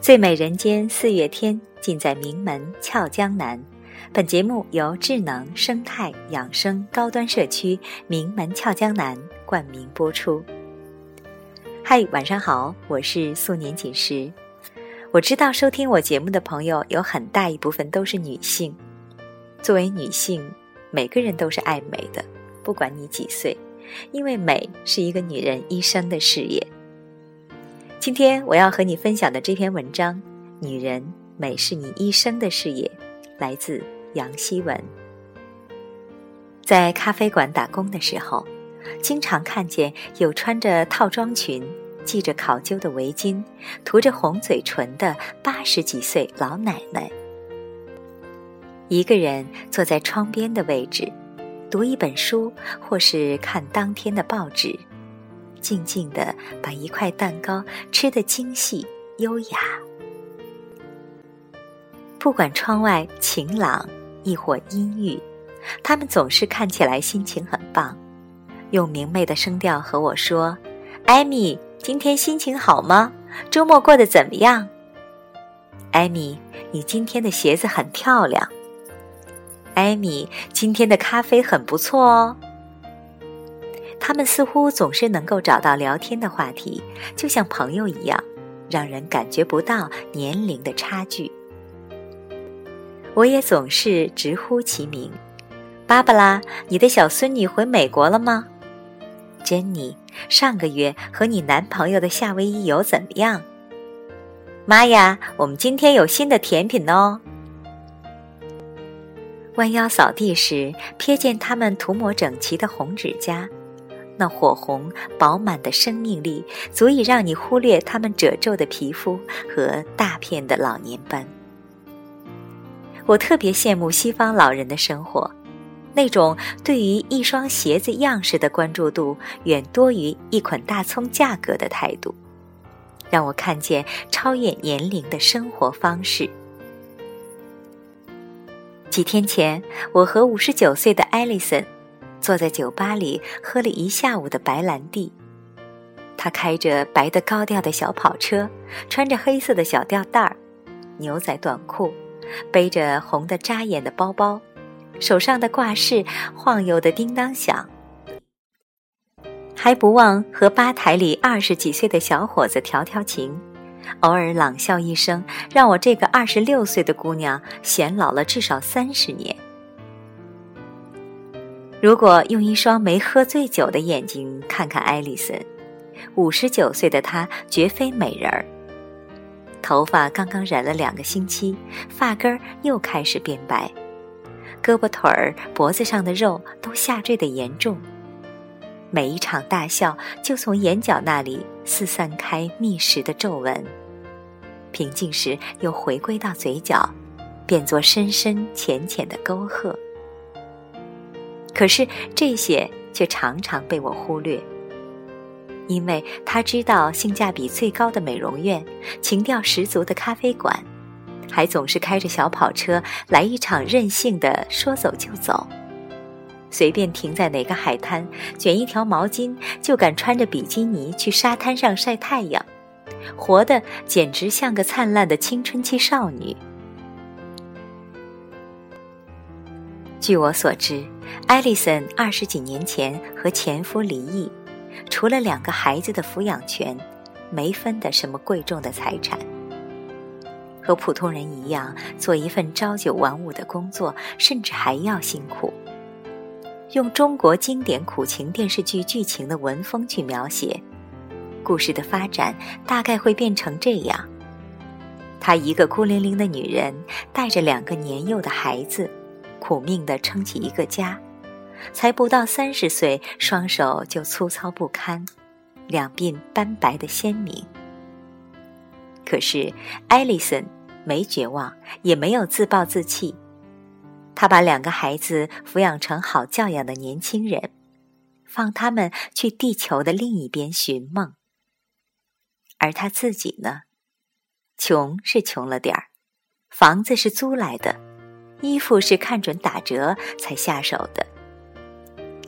最美人间四月天，尽在名门俏江南。本节目由智能生态养生高端社区名门俏江南冠名播出。嗨，晚上好，我是素年锦时。我知道收听我节目的朋友有很大一部分都是女性。作为女性，每个人都是爱美的，不管你几岁，因为美是一个女人一生的事业。今天我要和你分享的这篇文章《女人美是你一生的事业》，来自杨希文。在咖啡馆打工的时候，经常看见有穿着套装裙、系着考究的围巾、涂着红嘴唇的八十几岁老奶奶，一个人坐在窗边的位置，读一本书，或是看当天的报纸。静静地把一块蛋糕吃得精细优雅。不管窗外晴朗亦或阴郁，他们总是看起来心情很棒，用明媚的声调和我说：“艾米，今天心情好吗？周末过得怎么样？”“艾米，你今天的鞋子很漂亮。”“艾米，今天的咖啡很不错哦。”他们似乎总是能够找到聊天的话题，就像朋友一样，让人感觉不到年龄的差距。我也总是直呼其名：“芭芭拉，你的小孙女回美国了吗？”“珍妮，上个月和你男朋友的夏威夷游怎么样？”“妈呀，我们今天有新的甜品哦！”弯腰扫地时，瞥见他们涂抹整齐的红指甲。那火红饱满的生命力，足以让你忽略他们褶皱的皮肤和大片的老年斑。我特别羡慕西方老人的生活，那种对于一双鞋子样式的关注度，远多于一捆大葱价格的态度，让我看见超越年龄的生活方式。几天前，我和五十九岁的艾丽森。坐在酒吧里喝了一下午的白兰地，他开着白的高调的小跑车，穿着黑色的小吊带儿、牛仔短裤，背着红的扎眼的包包，手上的挂饰晃悠的叮当响，还不忘和吧台里二十几岁的小伙子调调情，偶尔冷笑一声，让我这个二十六岁的姑娘显老了至少三十年。如果用一双没喝醉酒的眼睛看看艾丽森，五十九岁的她绝非美人儿。头发刚刚染了两个星期，发根儿又开始变白，胳膊腿儿、脖子上的肉都下坠的严重。每一场大笑就从眼角那里四散开密实的皱纹，平静时又回归到嘴角，变作深深浅浅的沟壑。可是这些却常常被我忽略，因为他知道性价比最高的美容院、情调十足的咖啡馆，还总是开着小跑车来一场任性的说走就走，随便停在哪个海滩，卷一条毛巾就敢穿着比基尼去沙滩上晒太阳，活的简直像个灿烂的青春期少女。据我所知。艾丽森二十几年前和前夫离异，除了两个孩子的抚养权，没分得什么贵重的财产。和普通人一样，做一份朝九晚五的工作，甚至还要辛苦。用中国经典苦情电视剧剧情的文风去描写，故事的发展大概会变成这样：她一个孤零零的女人，带着两个年幼的孩子。苦命的撑起一个家，才不到三十岁，双手就粗糙不堪，两鬓斑白的鲜明。可是艾莉森没绝望，也没有自暴自弃，她把两个孩子抚养成好教养的年轻人，放他们去地球的另一边寻梦。而他自己呢？穷是穷了点儿，房子是租来的。衣服是看准打折才下手的，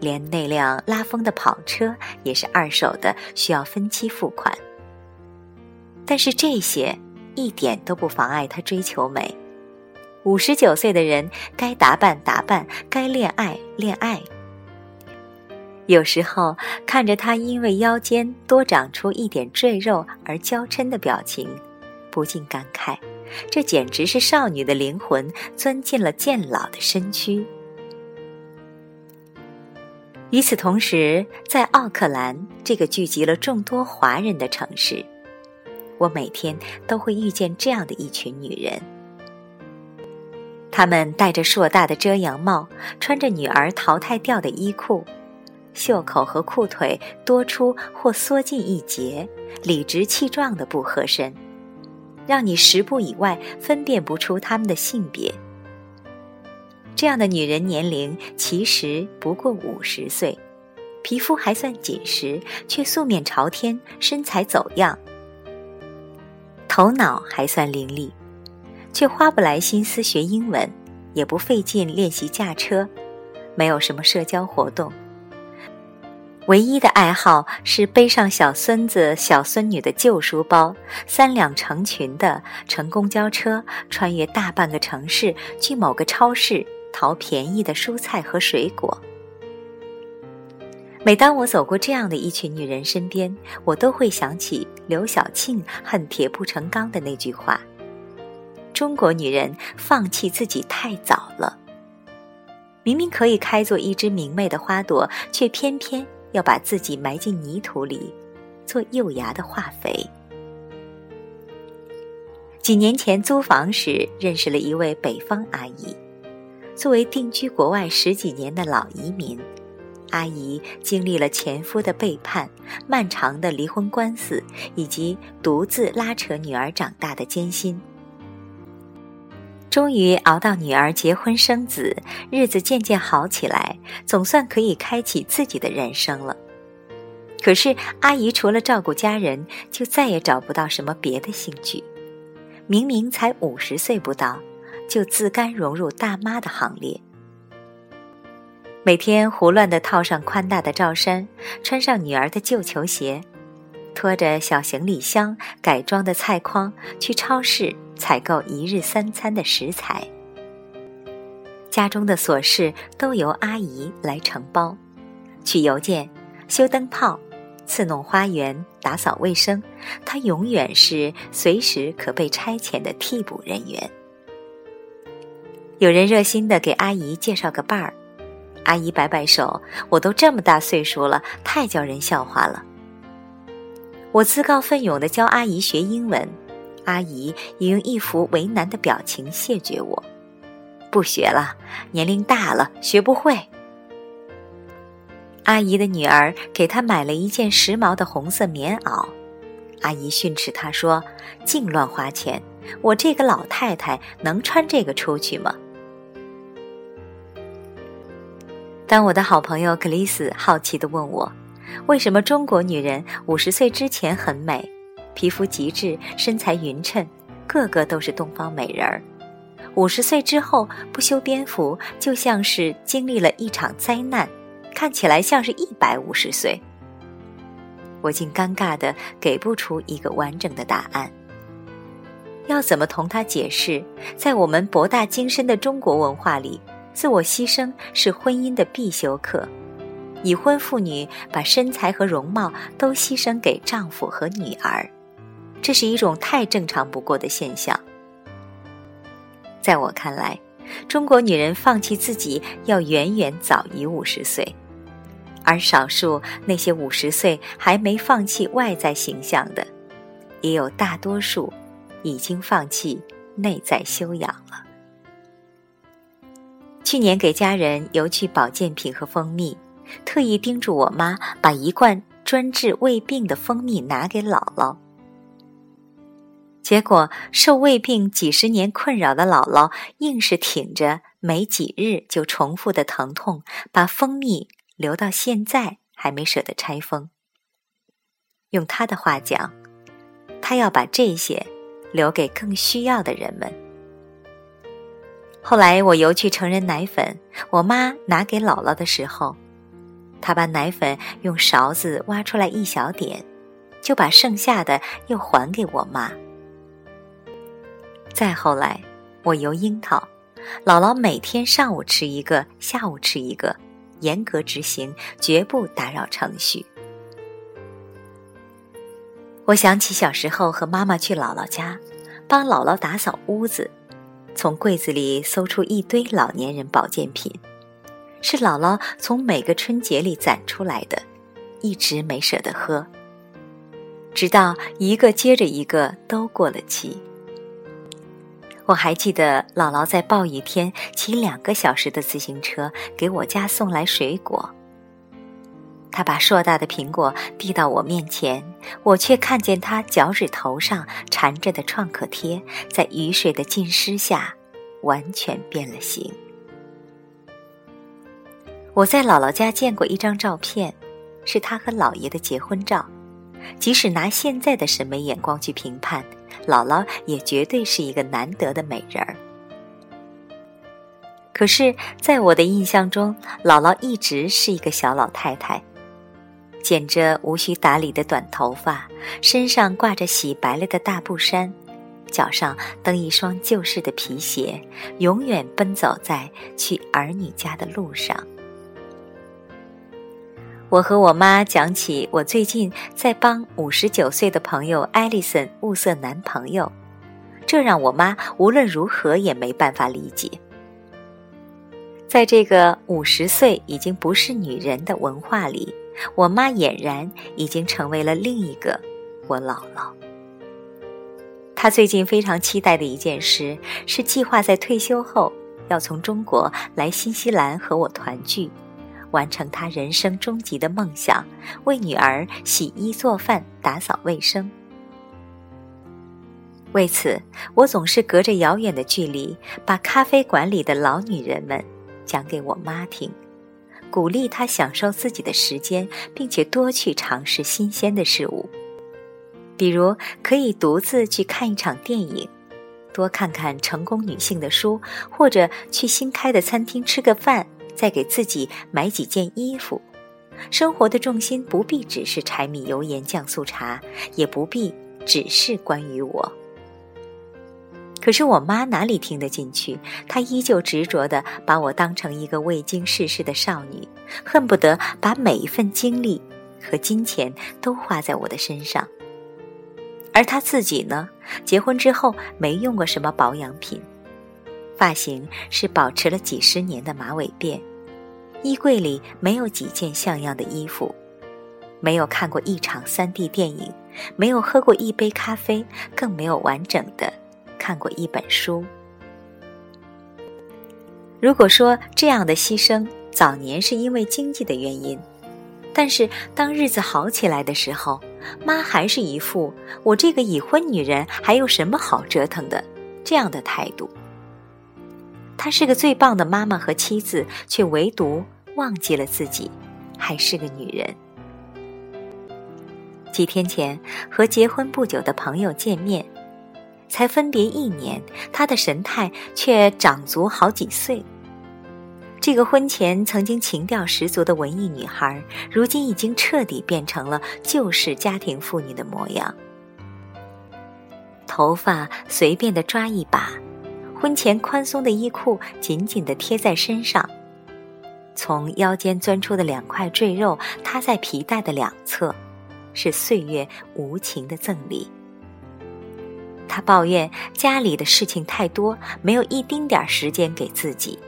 连那辆拉风的跑车也是二手的，需要分期付款。但是这些一点都不妨碍他追求美。五十九岁的人该打扮打扮，该恋爱恋爱。有时候看着他因为腰间多长出一点赘肉而娇嗔的表情，不禁感慨：这简直是少女的灵魂钻进了渐老的身躯。与此同时，在奥克兰这个聚集了众多华人的城市，我每天都会遇见这样的一群女人。她们戴着硕大的遮阳帽，穿着女儿淘汰掉的衣裤，袖口和裤腿多出或缩进一截，理直气壮的不合身，让你十步以外分辨不出他们的性别。这样的女人年龄其实不过五十岁，皮肤还算紧实，却素面朝天，身材走样。头脑还算伶俐，却花不来心思学英文，也不费劲练习驾车，没有什么社交活动。唯一的爱好是背上小孙子、小孙女的旧书包，三两成群的乘公交车，穿越大半个城市去某个超市。淘便宜的蔬菜和水果。每当我走过这样的一群女人身边，我都会想起刘晓庆恨铁不成钢的那句话：“中国女人放弃自己太早了。明明可以开作一枝明媚的花朵，却偏偏要把自己埋进泥土里，做幼芽的化肥。”几年前租房时，认识了一位北方阿姨。作为定居国外十几年的老移民，阿姨经历了前夫的背叛、漫长的离婚官司，以及独自拉扯女儿长大的艰辛。终于熬到女儿结婚生子，日子渐渐好起来，总算可以开启自己的人生了。可是，阿姨除了照顾家人，就再也找不到什么别的兴趣。明明才五十岁不到。就自甘融入大妈的行列，每天胡乱的套上宽大的罩衫，穿上女儿的旧球鞋，拖着小行李箱、改装的菜筐去超市采购一日三餐的食材。家中的琐事都由阿姨来承包，取邮件、修灯泡、刺弄花园、打扫卫生，她永远是随时可被差遣的替补人员。有人热心的给阿姨介绍个伴儿，阿姨摆摆手：“我都这么大岁数了，太叫人笑话了。”我自告奋勇的教阿姨学英文，阿姨也用一副为难的表情谢绝我：“不学了，年龄大了，学不会。”阿姨的女儿给她买了一件时髦的红色棉袄，阿姨训斥她说：“净乱花钱，我这个老太太能穿这个出去吗？”当我的好朋友克里斯好奇地问我，为什么中国女人五十岁之前很美，皮肤极致，身材匀称，个个都是东方美人儿；五十岁之后不修边幅，就像是经历了一场灾难，看起来像是一百五十岁。我竟尴尬的给不出一个完整的答案。要怎么同他解释，在我们博大精深的中国文化里？自我牺牲是婚姻的必修课，已婚妇女把身材和容貌都牺牲给丈夫和女儿，这是一种太正常不过的现象。在我看来，中国女人放弃自己要远远早于五十岁，而少数那些五十岁还没放弃外在形象的，也有大多数已经放弃内在修养了。去年给家人邮去保健品和蜂蜜，特意叮嘱我妈把一罐专治胃病的蜂蜜拿给姥姥。结果受胃病几十年困扰的姥姥，硬是挺着没几日就重复的疼痛，把蜂蜜留到现在还没舍得拆封。用他的话讲，他要把这些留给更需要的人们。后来我邮去成人奶粉，我妈拿给姥姥的时候，她把奶粉用勺子挖出来一小点，就把剩下的又还给我妈。再后来，我游樱桃，姥姥每天上午吃一个，下午吃一个，严格执行，绝不打扰程序。我想起小时候和妈妈去姥姥家，帮姥姥打扫屋子，从柜子里搜出一堆老年人保健品，是姥姥从每个春节里攒出来的，一直没舍得喝，直到一个接着一个都过了期。我还记得姥姥在暴雨天骑两个小时的自行车给我家送来水果。她把硕大的苹果递到我面前，我却看见她脚趾头上缠着的创可贴在雨水的浸湿下完全变了形。我在姥姥家见过一张照片，是她和姥爷的结婚照。即使拿现在的审美眼光去评判。姥姥也绝对是一个难得的美人儿。可是，在我的印象中，姥姥一直是一个小老太太，剪着无需打理的短头发，身上挂着洗白了的大布衫，脚上蹬一双旧式的皮鞋，永远奔走在去儿女家的路上。我和我妈讲起我最近在帮五十九岁的朋友艾丽森物色男朋友，这让我妈无论如何也没办法理解。在这个五十岁已经不是女人的文化里，我妈俨然已经成为了另一个我姥姥。她最近非常期待的一件事是计划在退休后要从中国来新西兰和我团聚。完成他人生终极的梦想，为女儿洗衣做饭、打扫卫生。为此，我总是隔着遥远的距离，把咖啡馆里的老女人们讲给我妈听，鼓励她享受自己的时间，并且多去尝试新鲜的事物，比如可以独自去看一场电影，多看看成功女性的书，或者去新开的餐厅吃个饭。再给自己买几件衣服，生活的重心不必只是柴米油盐酱醋茶，也不必只是关于我。可是我妈哪里听得进去？她依旧执着地把我当成一个未经世事的少女，恨不得把每一份精力和金钱都花在我的身上。而她自己呢？结婚之后没用过什么保养品。发型是保持了几十年的马尾辫，衣柜里没有几件像样的衣服，没有看过一场三 D 电影，没有喝过一杯咖啡，更没有完整的看过一本书。如果说这样的牺牲早年是因为经济的原因，但是当日子好起来的时候，妈还是一副我这个已婚女人还有什么好折腾的这样的态度。她是个最棒的妈妈和妻子，却唯独忘记了自己还是个女人。几天前和结婚不久的朋友见面，才分别一年，她的神态却长足好几岁。这个婚前曾经情调十足的文艺女孩，如今已经彻底变成了旧式家庭妇女的模样，头发随便的抓一把。婚前宽松的衣裤紧紧地贴在身上，从腰间钻出的两块赘肉塌在皮带的两侧，是岁月无情的赠礼。他抱怨家里的事情太多，没有一丁点儿时间给自己。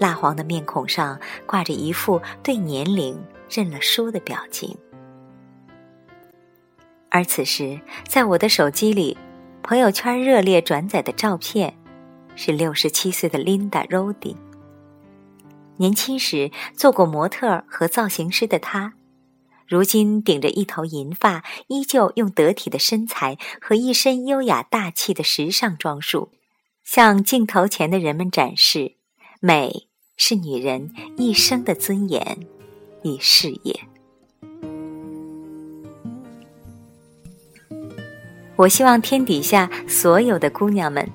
蜡黄的面孔上挂着一副对年龄认了输的表情，而此时在我的手机里。朋友圈热烈转载的照片，是六十七岁的 Linda Rodin。年轻时做过模特和造型师的她，如今顶着一头银发，依旧用得体的身材和一身优雅大气的时尚装束，向镜头前的人们展示：美是女人一生的尊严与事业。我希望天底下所有的姑娘们，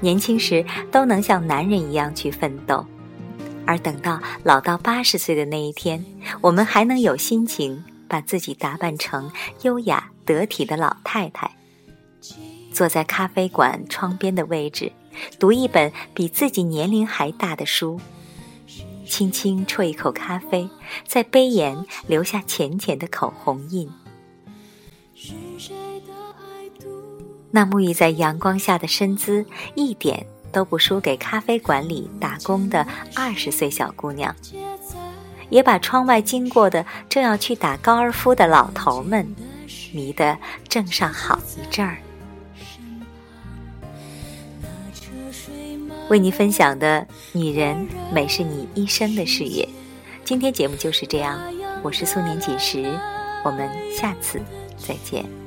年轻时都能像男人一样去奋斗，而等到老到八十岁的那一天，我们还能有心情把自己打扮成优雅得体的老太太，坐在咖啡馆窗边的位置，读一本比自己年龄还大的书，轻轻啜一口咖啡，在杯沿留下浅浅的口红印。那沐浴在阳光下的身姿，一点都不输给咖啡馆里打工的二十岁小姑娘，也把窗外经过的正要去打高尔夫的老头们迷得正上好一阵儿。为你分享的女人美是你一生的事业。今天节目就是这样，我是素年锦时，我们下次再见。